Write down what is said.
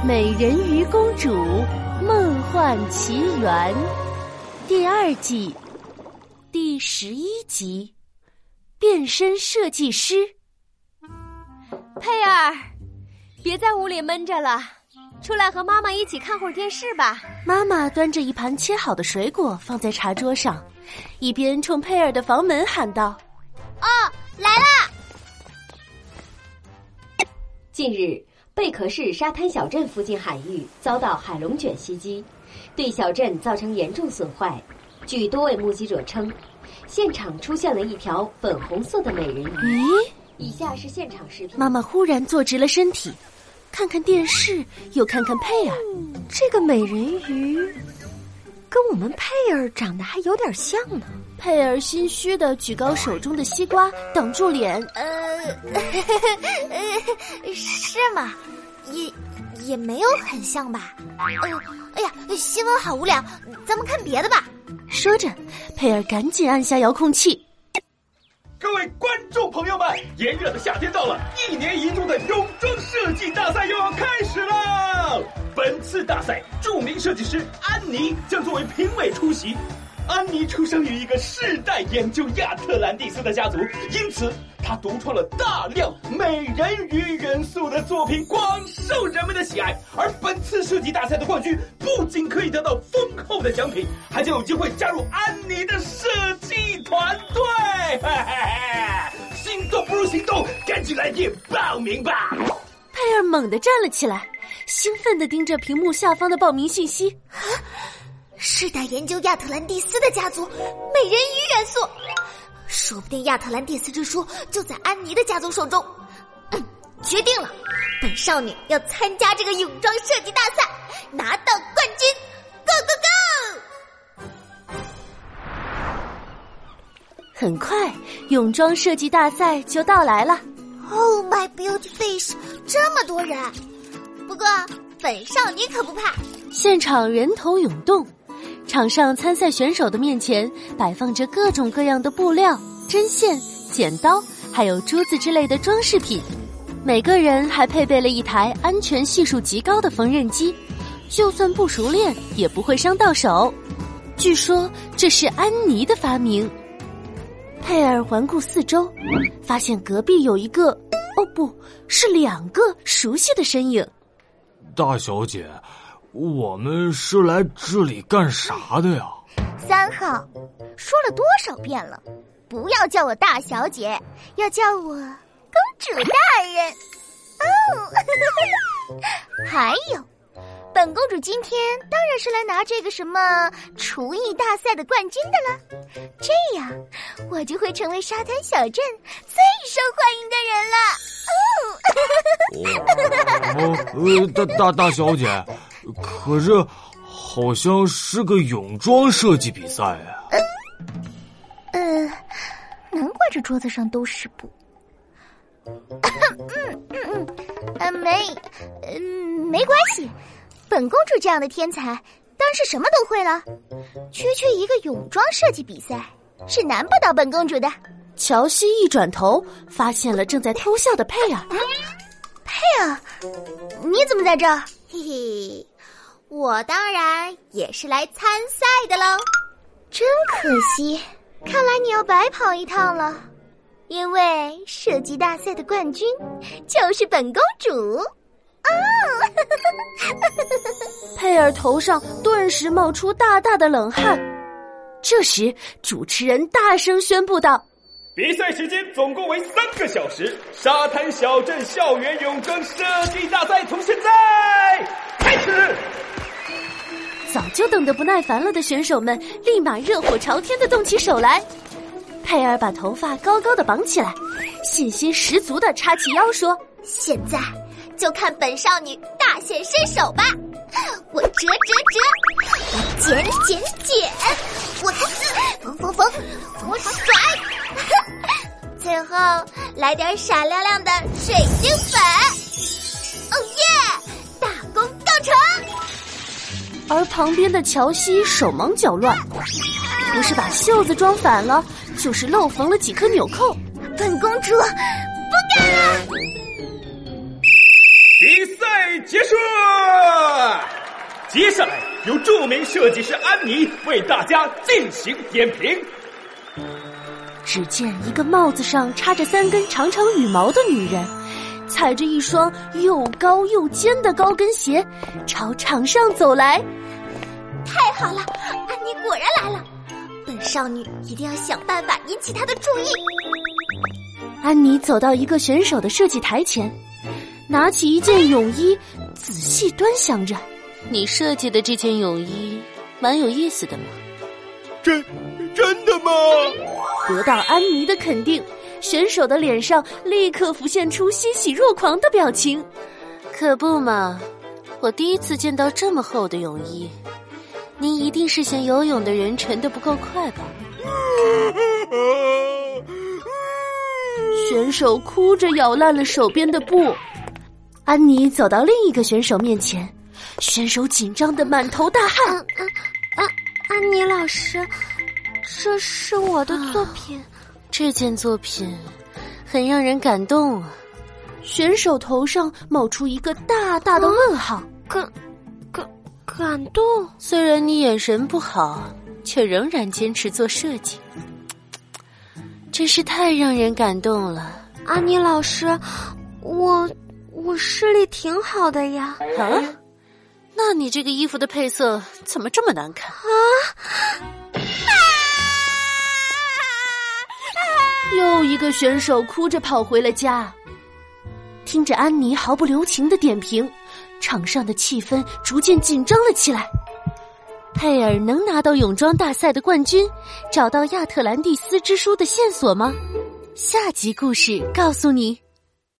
《美人鱼公主梦幻奇缘》第二季第十一集《变身设计师》。佩儿，别在屋里闷着了，出来和妈妈一起看会儿电视吧。妈妈端着一盘切好的水果放在茶桌上，一边冲佩儿的房门喊道：“哦，来啦！”近日。贝壳市沙滩小镇附近海域遭到海龙卷袭击，对小镇造成严重损坏。据多位目击者称，现场出现了一条粉红色的美人鱼。咦？以下是现场视频。妈妈忽然坐直了身体，看看电视，又看看佩儿。这个美人鱼跟我们佩儿长得还有点像呢。佩儿心虚的举高手中的西瓜，挡住脸。呃，是吗？也也没有很像吧。呃，哎呀，新闻好无聊，咱们看别的吧。说着，佩儿赶紧按下遥控器。各位观众朋友们，炎热的夏天到了，一年一度的泳装设计大赛又要开始了。本次大赛，著名设计师安妮将作为评委出席。安妮出生于一个世代研究亚特兰蒂斯的家族，因此她独创了大量美人鱼元素的作品，广受人们的喜爱。而本次设计大赛的冠军不仅可以得到丰厚的奖品，还将有机会加入安妮的设计团队。心动不如行动，赶紧来电报名吧！佩尔猛地站了起来，兴奋的盯着屏幕下方的报名信息。世代研究亚特兰蒂斯的家族，美人鱼元素，说不定亚特兰蒂斯之书就在安妮的家族手中。嗯，决定了，本少女要参加这个泳装设计大赛，拿到冠军！Go go go！很快，泳装设计大赛就到来了。Oh my beauty fish！这么多人，不过本少女可不怕。现场人头涌动。场上参赛选手的面前摆放着各种各样的布料、针线、剪刀，还有珠子之类的装饰品。每个人还配备了一台安全系数极高的缝纫机，就算不熟练也不会伤到手。据说这是安妮的发明。佩尔环顾四周，发现隔壁有一个，哦，不是两个熟悉的身影。大小姐。我们是来这里干啥的呀？三号，说了多少遍了，不要叫我大小姐，要叫我公主大人。哦，还有，本公主今天当然是来拿这个什么厨艺大赛的冠军的了，这样我就会成为沙滩小镇最受欢迎的人了。哦，呃，大大大小姐。可是，好像是个泳装设计比赛啊！呃，难怪这桌子上都是布。嗯嗯嗯，呃，没，嗯，没关系。本公主这样的天才，当然是什么都会了。区区一个泳装设计比赛，是难不倒本公主的。乔西一转头，发现了正在偷笑的佩儿。佩儿，你怎么在这儿？嘿嘿。我当然也是来参赛的喽，真可惜，看来你要白跑一趟了，因为射击大赛的冠军就是本公主。啊！佩尔头上顿时冒出大大的冷汗。这时，主持人大声宣布道：“比赛时间总共为三个小时，沙滩小镇校园泳装设计大赛从现在开始。”早就等得不耐烦了的选手们，立马热火朝天的动起手来。佩尔把头发高高的绑起来，信心十足的叉起腰说：“现在就看本少女大显身手吧！我折折折，我剪剪剪，我撕缝缝缝，我甩，最后来点闪亮亮的水晶粉。哦耶！大功告成！”而旁边的乔西手忙脚乱，不是把袖子装反了，就是漏缝了几颗纽扣。本公主不干了！比赛结束。接下来由著名设计师安妮为大家进行点评。只见一个帽子上插着三根长长羽毛的女人，踩着一双又高又尖的高跟鞋，朝场上走来。太好了，安妮果然来了。本少女一定要想办法引起她的注意。安妮走到一个选手的设计台前，拿起一件泳衣，仔细端详着。你设计的这件泳衣蛮有意思的嘛？真真的吗？得到安妮的肯定，选手的脸上立刻浮现出欣喜若狂的表情。可不嘛，我第一次见到这么厚的泳衣。您一定是嫌游泳的人沉得不够快吧？选手哭着咬烂了手边的布。安妮走到另一个选手面前，选手紧张的满头大汗。安安安妮老师，这是我的作品。啊、这件作品很让人感动啊！选手头上冒出一个大大的问号。感感感动。虽然你眼神不好，却仍然坚持做设计，真是太让人感动了。安妮老师，我我视力挺好的呀。啊？那你这个衣服的配色怎么这么难看？啊！又一个选手哭着跑回了家。听着安妮毫不留情的点评，场上的气氛逐渐紧张了起来。佩尔能拿到泳装大赛的冠军，找到亚特兰蒂斯之书的线索吗？下集故事告诉你。